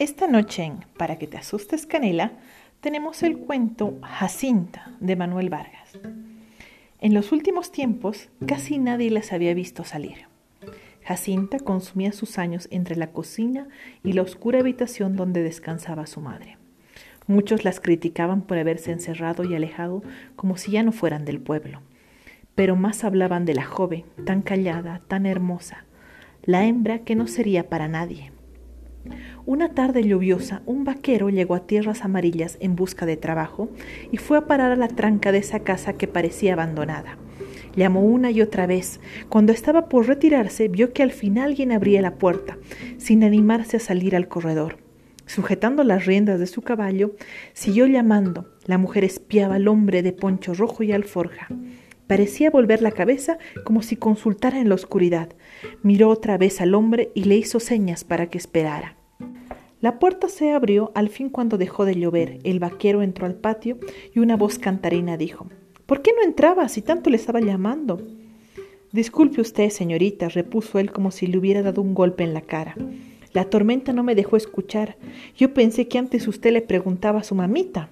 Esta noche en Para que te asustes Canela tenemos el cuento Jacinta de Manuel Vargas. En los últimos tiempos casi nadie las había visto salir. Jacinta consumía sus años entre la cocina y la oscura habitación donde descansaba su madre. Muchos las criticaban por haberse encerrado y alejado como si ya no fueran del pueblo. Pero más hablaban de la joven, tan callada, tan hermosa, la hembra que no sería para nadie. Una tarde lluviosa, un vaquero llegó a tierras amarillas en busca de trabajo y fue a parar a la tranca de esa casa que parecía abandonada. Llamó una y otra vez. Cuando estaba por retirarse, vio que al fin alguien abría la puerta, sin animarse a salir al corredor. Sujetando las riendas de su caballo, siguió llamando. La mujer espiaba al hombre de poncho rojo y alforja. Parecía volver la cabeza como si consultara en la oscuridad. Miró otra vez al hombre y le hizo señas para que esperara. La puerta se abrió al fin cuando dejó de llover. El vaquero entró al patio y una voz cantarina dijo ¿Por qué no entraba si tanto le estaba llamando? Disculpe usted, señorita, repuso él como si le hubiera dado un golpe en la cara. La tormenta no me dejó escuchar. Yo pensé que antes usted le preguntaba a su mamita.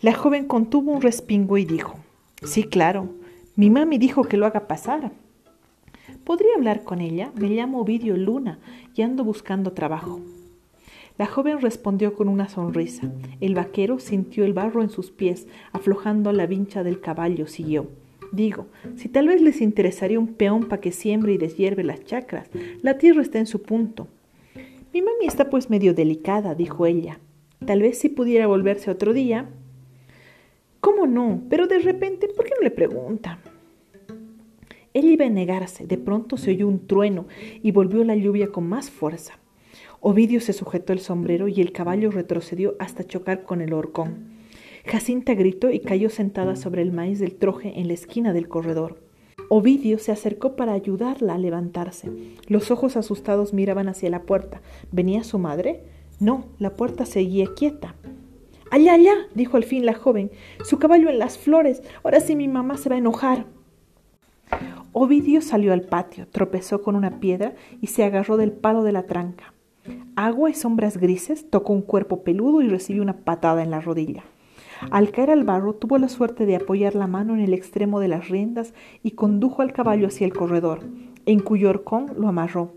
La joven contuvo un respingo y dijo Sí, claro. Mi mami dijo que lo haga pasar. ¿Podría hablar con ella? Me llamo Ovidio Luna y ando buscando trabajo. La joven respondió con una sonrisa. El vaquero sintió el barro en sus pies, aflojando la vincha del caballo, siguió. Digo, si tal vez les interesaría un peón para que siembre y deshierve las chacras, la tierra está en su punto. Mi mami está pues medio delicada, dijo ella. Tal vez si pudiera volverse otro día, ¿Cómo no? Pero de repente, ¿por qué no le pregunta? Él iba a negarse. De pronto se oyó un trueno y volvió la lluvia con más fuerza. Ovidio se sujetó el sombrero y el caballo retrocedió hasta chocar con el horcón. Jacinta gritó y cayó sentada sobre el maíz del troje en la esquina del corredor. Ovidio se acercó para ayudarla a levantarse. Los ojos asustados miraban hacia la puerta. ¿Venía su madre? No, la puerta seguía quieta. Allá, allá, dijo al fin la joven, su caballo en las flores. Ahora sí mi mamá se va a enojar. Ovidio salió al patio, tropezó con una piedra y se agarró del palo de la tranca. Agua y sombras grises, tocó un cuerpo peludo y recibió una patada en la rodilla. Al caer al barro tuvo la suerte de apoyar la mano en el extremo de las riendas y condujo al caballo hacia el corredor, en cuyo horcón lo amarró.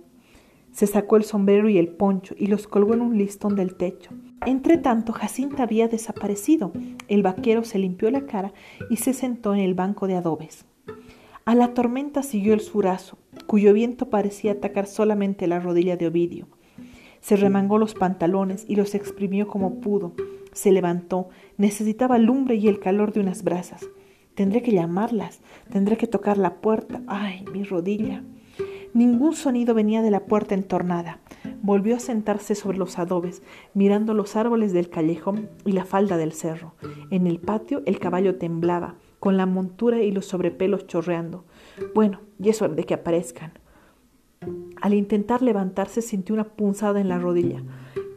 Se sacó el sombrero y el poncho y los colgó en un listón del techo. Entre tanto, Jacinta había desaparecido. El vaquero se limpió la cara y se sentó en el banco de adobes. A la tormenta siguió el surazo, cuyo viento parecía atacar solamente la rodilla de Ovidio. Se remangó los pantalones y los exprimió como pudo. Se levantó, necesitaba lumbre y el calor de unas brasas. Tendré que llamarlas, tendré que tocar la puerta. ¡Ay, mi rodilla! Ningún sonido venía de la puerta entornada. Volvió a sentarse sobre los adobes, mirando los árboles del callejón y la falda del cerro. En el patio el caballo temblaba, con la montura y los sobrepelos chorreando. Bueno, y es de que aparezcan. Al intentar levantarse sintió una punzada en la rodilla.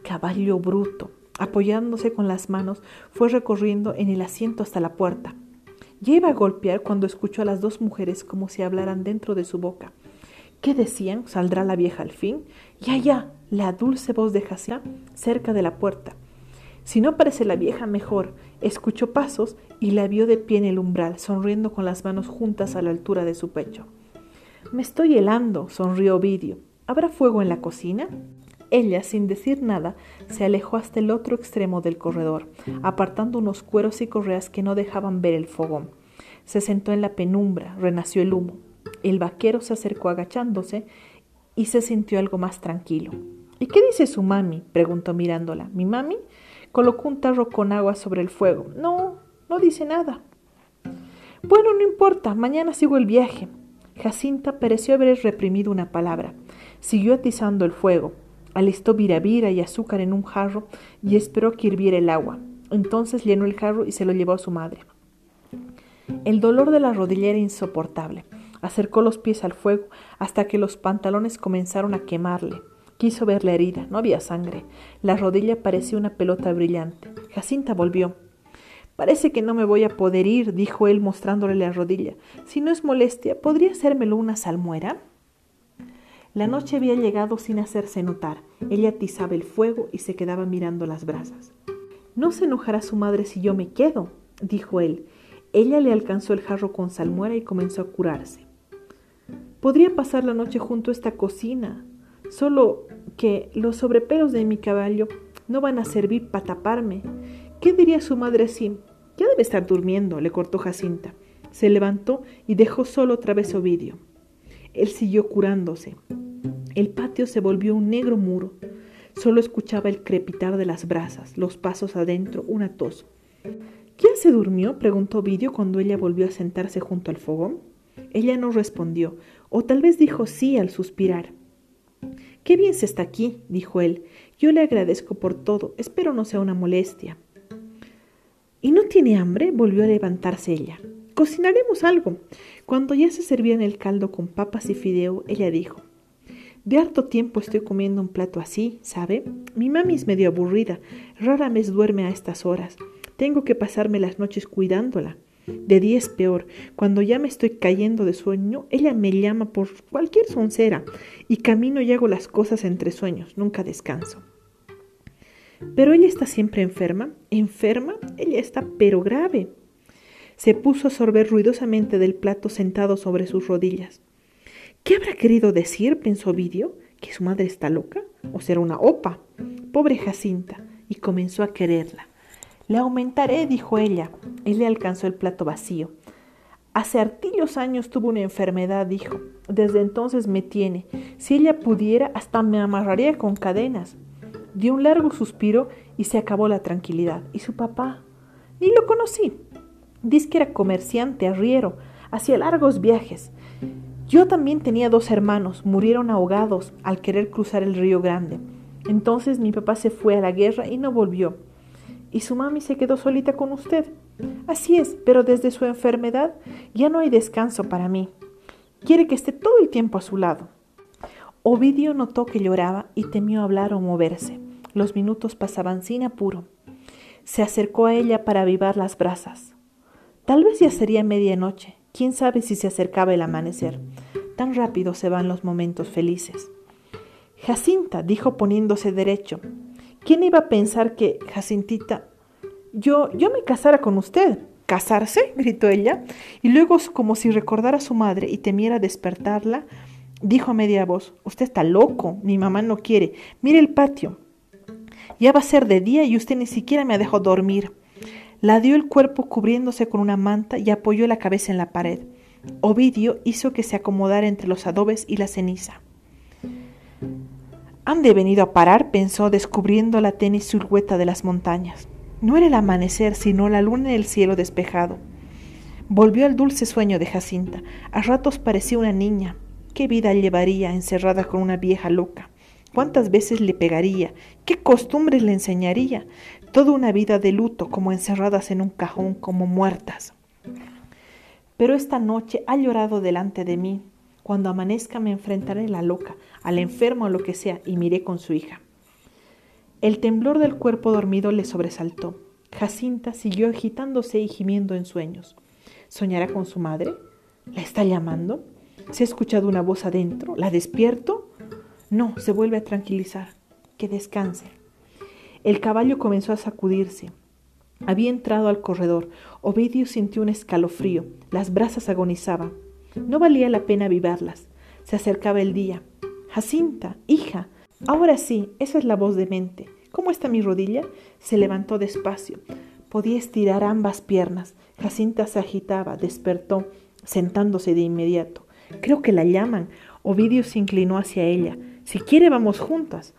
Caballo bruto. Apoyándose con las manos, fue recorriendo en el asiento hasta la puerta. Ya iba a golpear cuando escuchó a las dos mujeres como si hablaran dentro de su boca. ¿Qué decían? ¿Saldrá la vieja al fin? Ya, ya, la dulce voz de Jacinta cerca de la puerta. Si no parece la vieja, mejor. Escuchó pasos y la vio de pie en el umbral, sonriendo con las manos juntas a la altura de su pecho. Me estoy helando, sonrió Ovidio. ¿Habrá fuego en la cocina? Ella, sin decir nada, se alejó hasta el otro extremo del corredor, apartando unos cueros y correas que no dejaban ver el fogón. Se sentó en la penumbra, renació el humo. El vaquero se acercó agachándose y se sintió algo más tranquilo. ¿Y qué dice su mami? preguntó mirándola. ¿Mi mami? Colocó un tarro con agua sobre el fuego. No, no dice nada. Bueno, no importa, mañana sigo el viaje. Jacinta pareció haber reprimido una palabra. Siguió atizando el fuego. Alistó viravira y azúcar en un jarro y esperó que hirviera el agua. Entonces llenó el jarro y se lo llevó a su madre. El dolor de la rodilla era insoportable. Acercó los pies al fuego hasta que los pantalones comenzaron a quemarle. Quiso ver la herida, no había sangre. La rodilla parecía una pelota brillante. Jacinta volvió. Parece que no me voy a poder ir, dijo él mostrándole la rodilla. Si no es molestia, ¿podría hacérmelo una salmuera? La noche había llegado sin hacerse notar. Ella atizaba el fuego y se quedaba mirando las brasas. No se enojará su madre si yo me quedo, dijo él. Ella le alcanzó el jarro con salmuera y comenzó a curarse. Podría pasar la noche junto a esta cocina, solo que los sobrepelos de mi caballo no van a servir para taparme. ¿Qué diría su madre así? Ya debe estar durmiendo, le cortó Jacinta. Se levantó y dejó solo otra vez Ovidio. Él siguió curándose. El patio se volvió un negro muro. Solo escuchaba el crepitar de las brasas, los pasos adentro, una tos. ¿Quién se durmió? preguntó Ovidio cuando ella volvió a sentarse junto al fogón. Ella no respondió, o tal vez dijo sí al suspirar. Qué bien se está aquí, dijo él. Yo le agradezco por todo. Espero no sea una molestia. ¿Y no tiene hambre? volvió a levantarse ella. Cocinaremos algo. Cuando ya se servían el caldo con papas y fideo, ella dijo, de harto tiempo estoy comiendo un plato así, ¿sabe? Mi mami es medio aburrida, rara vez duerme a estas horas. Tengo que pasarme las noches cuidándola. De día es peor. Cuando ya me estoy cayendo de sueño, ella me llama por cualquier soncera y camino y hago las cosas entre sueños, nunca descanso. Pero ella está siempre enferma. ¿Enferma? Ella está pero grave. Se puso a sorber ruidosamente del plato sentado sobre sus rodillas. ¿Qué habrá querido decir? pensó Vidio, que su madre está loca, o será una opa. Pobre Jacinta, y comenzó a quererla. Le aumentaré, dijo ella. Él le alcanzó el plato vacío. Hace artillos años tuvo una enfermedad, dijo. Desde entonces me tiene. Si ella pudiera, hasta me amarraría con cadenas. Dio un largo suspiro y se acabó la tranquilidad. ¿Y su papá? Ni lo conocí. Dice que era comerciante, arriero, hacía largos viajes. Yo también tenía dos hermanos, murieron ahogados al querer cruzar el río Grande. Entonces mi papá se fue a la guerra y no volvió. Y su mami se quedó solita con usted. Así es, pero desde su enfermedad ya no hay descanso para mí. Quiere que esté todo el tiempo a su lado. Ovidio notó que lloraba y temió hablar o moverse. Los minutos pasaban sin apuro. Se acercó a ella para avivar las brasas. Tal vez ya sería medianoche. Quién sabe si se acercaba el amanecer. Tan rápido se van los momentos felices. Jacinta, dijo poniéndose derecho. ¿Quién iba a pensar que, Jacintita, yo, yo me casara con usted? ¿Casarse? gritó ella, y luego, como si recordara a su madre y temiera despertarla, dijo a media voz, Usted está loco, mi mamá no quiere. Mire el patio. Ya va a ser de día y usted ni siquiera me dejó dormir. La dio el cuerpo cubriéndose con una manta y apoyó la cabeza en la pared. Ovidio hizo que se acomodara entre los adobes y la ceniza. Han de venido a parar, pensó, descubriendo la tenis silueta de las montañas. No era el amanecer, sino la luna en el cielo despejado. Volvió al dulce sueño de Jacinta. A ratos parecía una niña. ¿Qué vida llevaría encerrada con una vieja loca? ¿Cuántas veces le pegaría? ¿Qué costumbres le enseñaría? toda una vida de luto, como encerradas en un cajón, como muertas. Pero esta noche ha llorado delante de mí. Cuando amanezca me enfrentaré a la loca, al enfermo o lo que sea, y miré con su hija. El temblor del cuerpo dormido le sobresaltó. Jacinta siguió agitándose y gimiendo en sueños. ¿Soñará con su madre? ¿La está llamando? ¿Se ha escuchado una voz adentro? ¿La despierto? No, se vuelve a tranquilizar. Que descanse. El caballo comenzó a sacudirse. Había entrado al corredor. Ovidio sintió un escalofrío. Las brasas agonizaban. No valía la pena avivarlas. Se acercaba el día. Jacinta, hija. Ahora sí, esa es la voz de mente. ¿Cómo está mi rodilla? Se levantó despacio. Podía estirar ambas piernas. Jacinta se agitaba, despertó, sentándose de inmediato. Creo que la llaman. Ovidio se inclinó hacia ella. Si quiere, vamos juntas.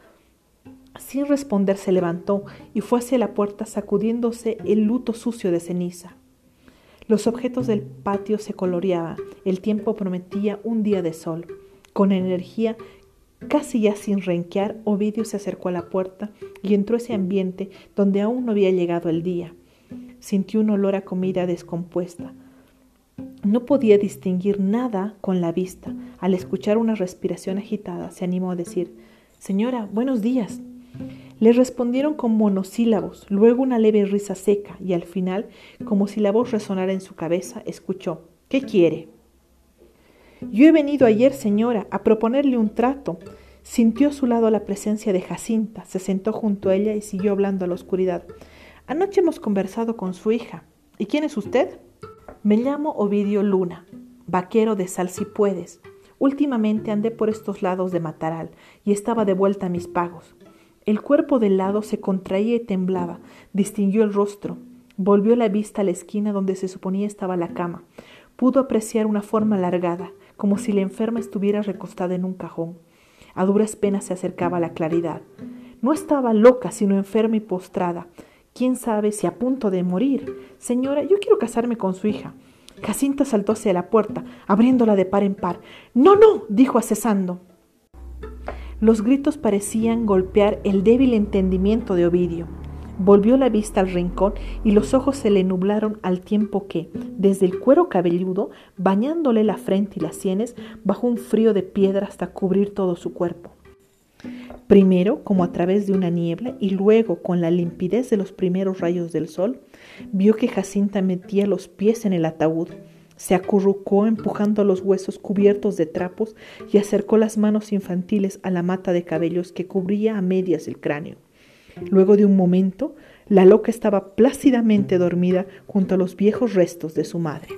Sin responder se levantó y fue hacia la puerta sacudiéndose el luto sucio de ceniza. Los objetos del patio se coloreaban, el tiempo prometía un día de sol. Con energía, casi ya sin renquear, Ovidio se acercó a la puerta y entró ese ambiente donde aún no había llegado el día. Sintió un olor a comida descompuesta. No podía distinguir nada con la vista. Al escuchar una respiración agitada, se animó a decir, Señora, buenos días. Le respondieron con monosílabos, luego una leve risa seca y al final, como si la voz resonara en su cabeza, escuchó ¿Qué quiere? Yo he venido ayer, señora, a proponerle un trato. Sintió a su lado la presencia de Jacinta, se sentó junto a ella y siguió hablando a la oscuridad. Anoche hemos conversado con su hija. ¿Y quién es usted? Me llamo Ovidio Luna, vaquero de Sal si puedes. Últimamente andé por estos lados de Mataral y estaba de vuelta a mis pagos. El cuerpo del lado se contraía y temblaba, distinguió el rostro, volvió la vista a la esquina donde se suponía estaba la cama. Pudo apreciar una forma alargada, como si la enferma estuviera recostada en un cajón. A duras penas se acercaba a la claridad. No estaba loca, sino enferma y postrada. Quién sabe si a punto de morir. Señora, yo quiero casarme con su hija. Jacinta saltó hacia la puerta, abriéndola de par en par. No, no, dijo acesando. Los gritos parecían golpear el débil entendimiento de Ovidio. Volvió la vista al rincón y los ojos se le nublaron al tiempo que, desde el cuero cabelludo, bañándole la frente y las sienes, bajó un frío de piedra hasta cubrir todo su cuerpo. Primero, como a través de una niebla, y luego, con la limpidez de los primeros rayos del sol, vio que Jacinta metía los pies en el ataúd, se acurrucó empujando los huesos cubiertos de trapos y acercó las manos infantiles a la mata de cabellos que cubría a medias el cráneo. Luego de un momento, la loca estaba plácidamente dormida junto a los viejos restos de su madre.